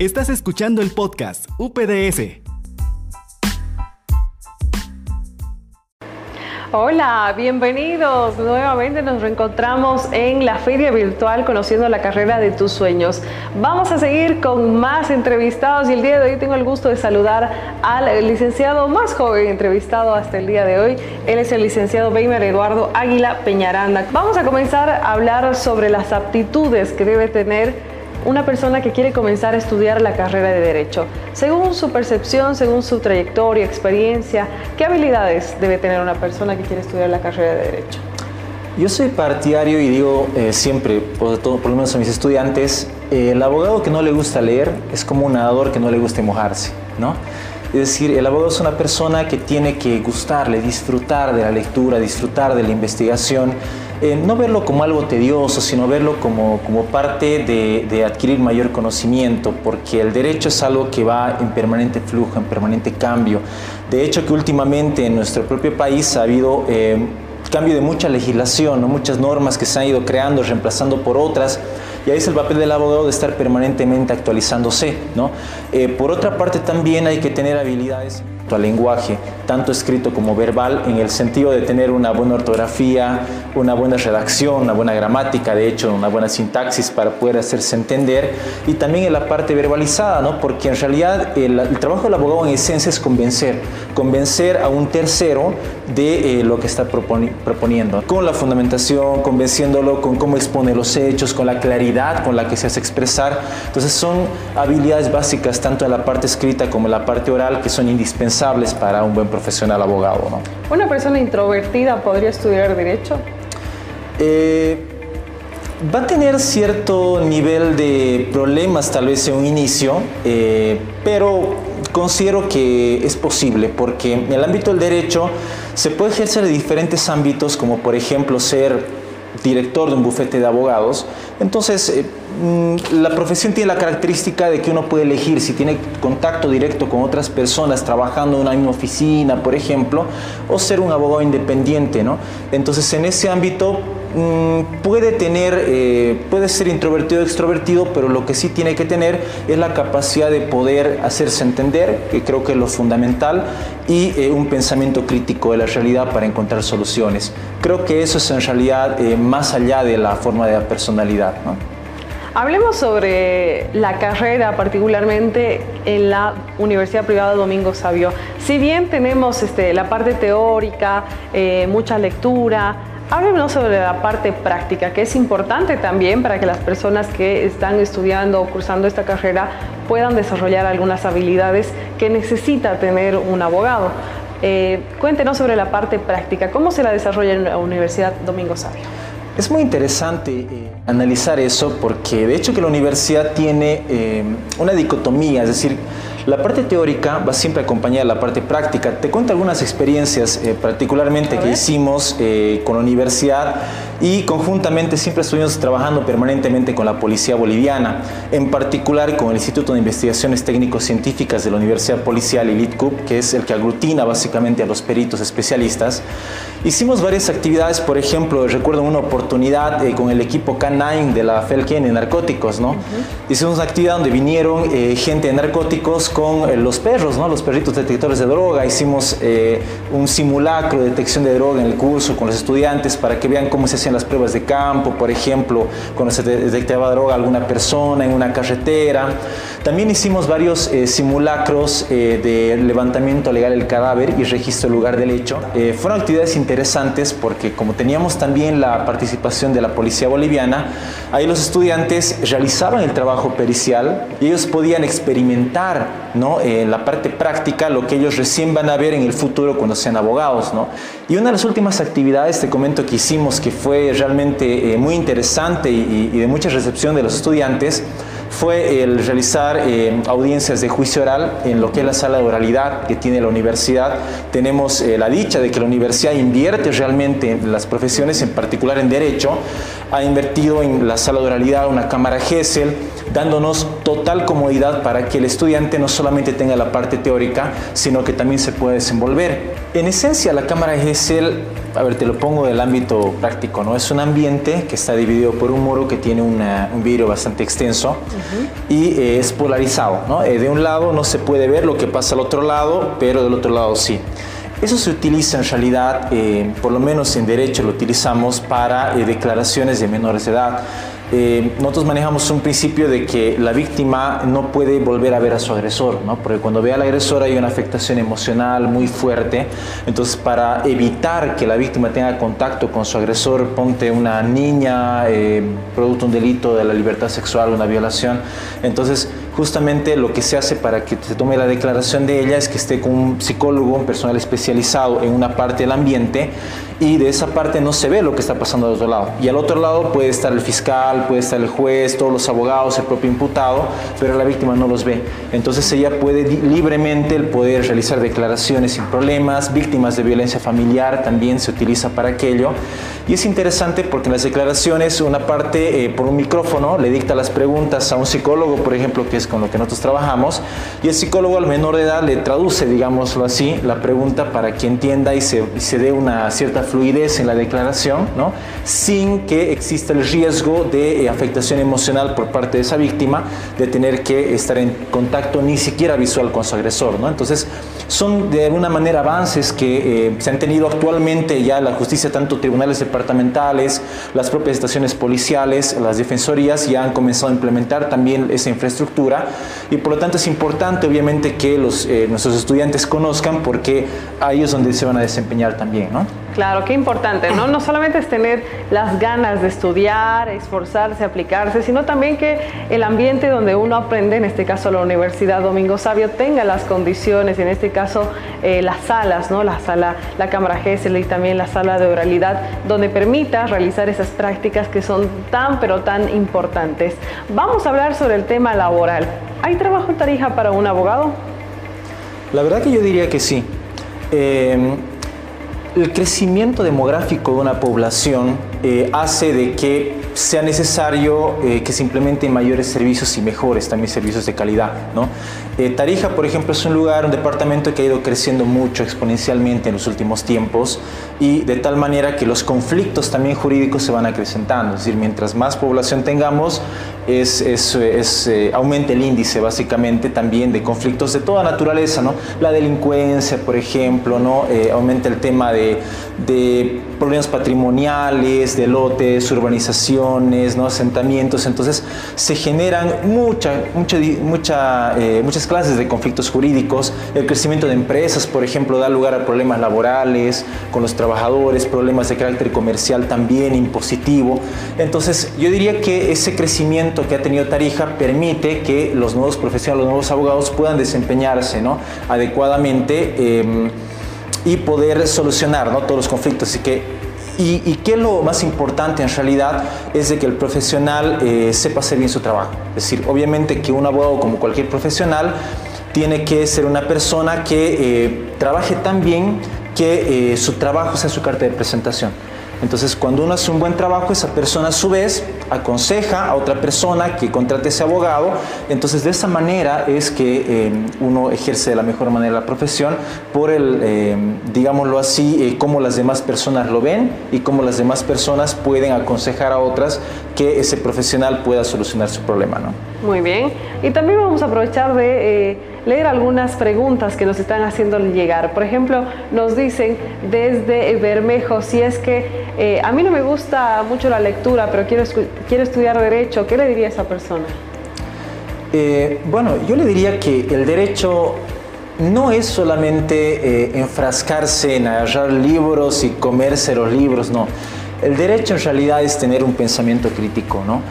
Estás escuchando el podcast UPDS. Hola, bienvenidos. Nuevamente nos reencontramos en la feria virtual conociendo la carrera de tus sueños. Vamos a seguir con más entrevistados y el día de hoy tengo el gusto de saludar al licenciado más joven entrevistado hasta el día de hoy. Él es el licenciado Weimer Eduardo Águila Peñaranda. Vamos a comenzar a hablar sobre las aptitudes que debe tener una persona que quiere comenzar a estudiar la carrera de Derecho. Según su percepción, según su trayectoria, experiencia, ¿qué habilidades debe tener una persona que quiere estudiar la carrera de Derecho? Yo soy partidario y digo eh, siempre, por, todo, por lo menos a mis estudiantes, eh, el abogado que no le gusta leer es como un nadador que no le gusta mojarse, ¿no? Es decir, el abogado es una persona que tiene que gustarle, disfrutar de la lectura, disfrutar de la investigación, eh, no verlo como algo tedioso, sino verlo como, como parte de, de, adquirir mayor conocimiento, porque el derecho es algo que va en permanente flujo, en permanente cambio. De hecho, que últimamente en nuestro propio país ha habido eh, cambio de mucha legislación, ¿no? muchas normas que se han ido creando, reemplazando por otras. Y ahí es el papel del abogado de estar permanentemente actualizándose. ¿no? Eh, por otra parte, también hay que tener habilidades al lenguaje, tanto escrito como verbal, en el sentido de tener una buena ortografía, una buena redacción, una buena gramática, de hecho, una buena sintaxis para poder hacerse entender, y también en la parte verbalizada, ¿no? porque en realidad el, el trabajo del abogado en esencia es convencer, convencer a un tercero de eh, lo que está proponiendo, con la fundamentación, convenciéndolo con cómo expone los hechos, con la claridad con la que se hace expresar. Entonces son habilidades básicas tanto en la parte escrita como en la parte oral que son indispensables para un buen profesional abogado. ¿no? ¿Una persona introvertida podría estudiar derecho? Eh, va a tener cierto nivel de problemas tal vez en un inicio, eh, pero considero que es posible porque en el ámbito del derecho se puede ejercer en diferentes ámbitos como por ejemplo ser director de un bufete de abogados. Entonces, eh, la profesión tiene la característica de que uno puede elegir si tiene contacto directo con otras personas trabajando en una oficina, por ejemplo, o ser un abogado independiente, ¿no? Entonces, en ese ámbito Mm, puede tener, eh, puede ser introvertido o extrovertido, pero lo que sí tiene que tener es la capacidad de poder hacerse entender, que creo que es lo fundamental, y eh, un pensamiento crítico de la realidad para encontrar soluciones. Creo que eso es en realidad eh, más allá de la forma de la personalidad. Hablemos sobre la carrera, particularmente en la Universidad Privada Domingo Sabio. Si bien tenemos este, la parte teórica, mucha lectura, Háblenos sobre la parte práctica, que es importante también para que las personas que están estudiando o cursando esta carrera puedan desarrollar algunas habilidades que necesita tener un abogado. Eh, cuéntenos sobre la parte práctica, ¿cómo se la desarrolla en la Universidad Domingo Sabio? Es muy interesante eh, analizar eso porque de hecho que la universidad tiene eh, una dicotomía, es decir, la parte teórica va siempre acompañada de la parte práctica. Te cuento algunas experiencias eh, particularmente que hicimos eh, con la universidad y conjuntamente siempre estuvimos trabajando permanentemente con la Policía Boliviana, en particular con el Instituto de Investigaciones Técnico-Científicas de la Universidad Policial, el ITCUP, que es el que aglutina básicamente a los peritos especialistas. Hicimos varias actividades, por ejemplo, recuerdo una oportunidad eh, con el equipo K9 de la FELKEN en narcóticos, ¿no? Hicimos una actividad donde vinieron gente de narcóticos con eh, los perros, ¿no? los perritos detectores de droga. Hicimos eh, un simulacro de detección de droga en el curso con los estudiantes para que vean cómo se hacían las pruebas de campo, por ejemplo, cuando se detectaba droga a alguna persona en una carretera. También hicimos varios eh, simulacros de levantamiento legal del cadáver y registro del lugar del hecho. fueron actividades interesantes porque como teníamos también la participación de la policía boliviana, ahí los estudiantes realizaban el trabajo pericial y ellos podían experimentar ¿no? eh, la parte práctica lo que ellos recién van a ver en el futuro cuando sean abogados. ¿no? Y una de las últimas actividades, te comento, que hicimos que fue realmente eh, muy interesante y, y de mucha recepción de los estudiantes, fue el realizar eh, audiencias de juicio oral en lo que es la sala de oralidad que tiene la universidad. Tenemos eh, la dicha de que la universidad invierte realmente en las profesiones, en particular en derecho. Ha invertido en la sala de oralidad una cámara GESEL, dándonos total comodidad para que el estudiante no solamente tenga la parte teórica, sino que también se pueda desenvolver. En esencia, la cámara GESEL, a ver, te lo pongo del ámbito práctico, ¿no? Es un ambiente que está dividido por un muro que tiene un vidrio bastante extenso y eh, es polarizado, ¿no? Eh, de un lado no se puede ver lo que pasa al otro lado, pero del otro lado sí. Eso se utiliza en realidad, eh, por lo menos en derecho lo utilizamos para declaraciones de menores de edad. Eh, nosotros manejamos un principio de que la víctima no puede volver a ver a su agresor, ¿no? porque cuando ve al agresor hay una afectación emocional muy fuerte. Entonces, para evitar que la víctima tenga contacto con su agresor, ponte una niña, eh, producto un delito de la libertad sexual, una violación. Entonces, justamente lo que se hace para que se tome la declaración de ella es que esté con un psicólogo, un personal especializado en una parte del ambiente y de esa parte no se ve lo que está pasando al otro lado. Y al otro lado puede estar el fiscal, puede estar el juez, todos los abogados, el propio imputado, pero la víctima no los ve. Entonces ella puede libremente el poder realizar declaraciones sin problemas, víctimas de violencia familiar también se utiliza para aquello. Y es interesante porque en las declaraciones una parte eh, por un micrófono le dicta las preguntas a un psicólogo, por ejemplo, que es con lo que nosotros trabajamos, y el psicólogo al menor de edad le traduce, digámoslo así, la pregunta para que entienda y se, y se dé una cierta fluidez en la declaración, ¿no? sin que exista el riesgo de eh, afectación emocional por parte de esa víctima, de tener que estar en contacto ni siquiera visual con su agresor. ¿no? Entonces, son de alguna manera avances que eh, se han tenido actualmente ya la justicia, tanto tribunales departamentales, las propias estaciones policiales, las defensorías ya han comenzado a implementar también esa infraestructura y por lo tanto es importante obviamente que eh, nuestros estudiantes conozcan porque ahí es donde se van a desempeñar también. ¿no? Claro, qué importante, ¿no? No solamente es tener las ganas de estudiar, esforzarse, aplicarse, sino también que el ambiente donde uno aprende, en este caso la Universidad Domingo Sabio, tenga las condiciones, en este caso eh, las salas, ¿no? La sala, la cámara GESEL y también la sala de oralidad, donde permita realizar esas prácticas que son tan, pero tan importantes. Vamos a hablar sobre el tema laboral. ¿Hay trabajo en Tarija para un abogado? La verdad que yo diría que sí. Eh, el crecimiento demográfico de una población eh, hace de que sea necesario eh, que se implementen mayores servicios y mejores también servicios de calidad. ¿no? Eh, Tarija, por ejemplo, es un lugar, un departamento que ha ido creciendo mucho exponencialmente en los últimos tiempos y de tal manera que los conflictos también jurídicos se van acrecentando. Es decir, mientras más población tengamos, es, es, aumenta el índice básicamente también de conflictos de toda naturaleza. ¿no? La delincuencia, por ejemplo, ¿no? aumenta el tema de, de problemas patrimoniales, de lotes, urbanizaciones, ¿no? asentamientos, entonces se generan mucha, mucha, mucha, eh, muchas clases de conflictos jurídicos, el crecimiento de empresas, por ejemplo, da lugar a problemas laborales con los trabajadores, problemas de carácter comercial también, impositivo, entonces yo diría que ese crecimiento que ha tenido Tarija permite que los nuevos profesionales, los nuevos abogados puedan desempeñarse ¿no? adecuadamente. Em, y poder solucionar ¿no? todos los conflictos. Y que, y, y que lo más importante en realidad es de que el profesional eh, sepa hacer bien su trabajo. Es decir, obviamente que un abogado como cualquier profesional tiene que ser una persona que eh, trabaje tan bien que eh, su trabajo sea su carta de presentación. Entonces, cuando uno hace un buen trabajo, esa persona a su vez aconseja a otra persona que contrate ese abogado. Entonces, de esa manera es que eh, uno ejerce de la mejor manera la profesión por el, eh, digámoslo así, eh, cómo las demás personas lo ven y cómo las demás personas pueden aconsejar a otras que ese profesional pueda solucionar su problema. ¿no? Muy bien. Y también vamos a aprovechar de leer algunas preguntas que nos están haciendo llegar. Por ejemplo, nos dicen desde Bermejo, si es que eh, a mí no me gusta mucho la lectura, pero quiero, quiero estudiar derecho, ¿qué le diría a esa persona? Eh, bueno, yo le diría que el derecho no es solamente eh, enfrascarse en agarrar libros y comerse los libros, no. El derecho en realidad es tener un pensamiento crítico, ¿no?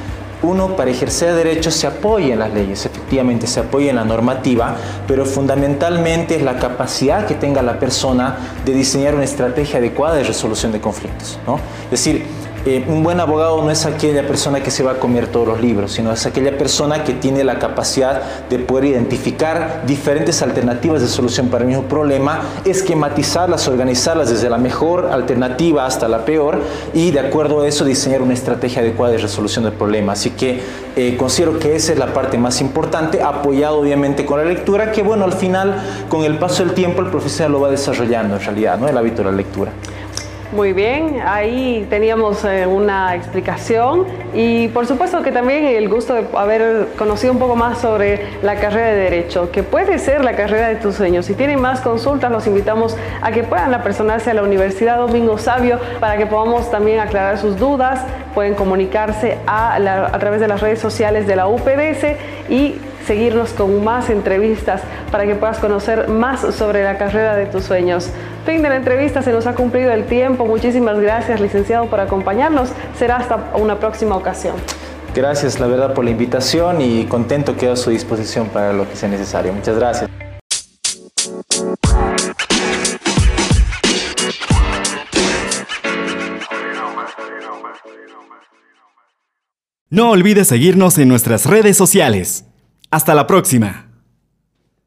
uno para ejercer derechos se apoya en las leyes, efectivamente se apoya en la normativa, pero fundamentalmente es la capacidad que tenga la persona de diseñar una estrategia adecuada de resolución de conflictos. ¿no? Es decir, eh, un buen abogado no es aquella persona que se va a comer todos los libros, sino es aquella persona que tiene la capacidad de poder identificar diferentes alternativas de solución para el mismo problema, esquematizarlas, organizarlas desde la mejor alternativa hasta la peor y de acuerdo a eso diseñar una estrategia adecuada de resolución del problema. Así que eh, considero que esa es la parte más importante, apoyado obviamente con la lectura, que bueno, al final, con el paso del tiempo, el profesional lo va desarrollando en realidad, ¿no? el hábito de la lectura. Muy bien, ahí teníamos eh, una explicación y por supuesto que también el gusto de haber conocido un poco más sobre la carrera de Derecho, que puede ser la carrera de tus sueños. Si tienen más consultas, los invitamos a que puedan apersonarse a la Universidad Domingo Sabio para que podamos también aclarar sus dudas. Pueden comunicarse a, través de las redes sociales de la UPDS y seguirnos con más entrevistas para que puedas conocer más sobre la carrera de tus sueños. Fin de la entrevista, se nos ha cumplido el tiempo. Muchísimas gracias, licenciado, por acompañarnos. Será hasta una próxima ocasión. Gracias, la verdad, por la invitación y contento quedo a su disposición para lo que sea necesario. Muchas gracias. No olvides seguirnos en nuestras redes sociales. Hasta la próxima.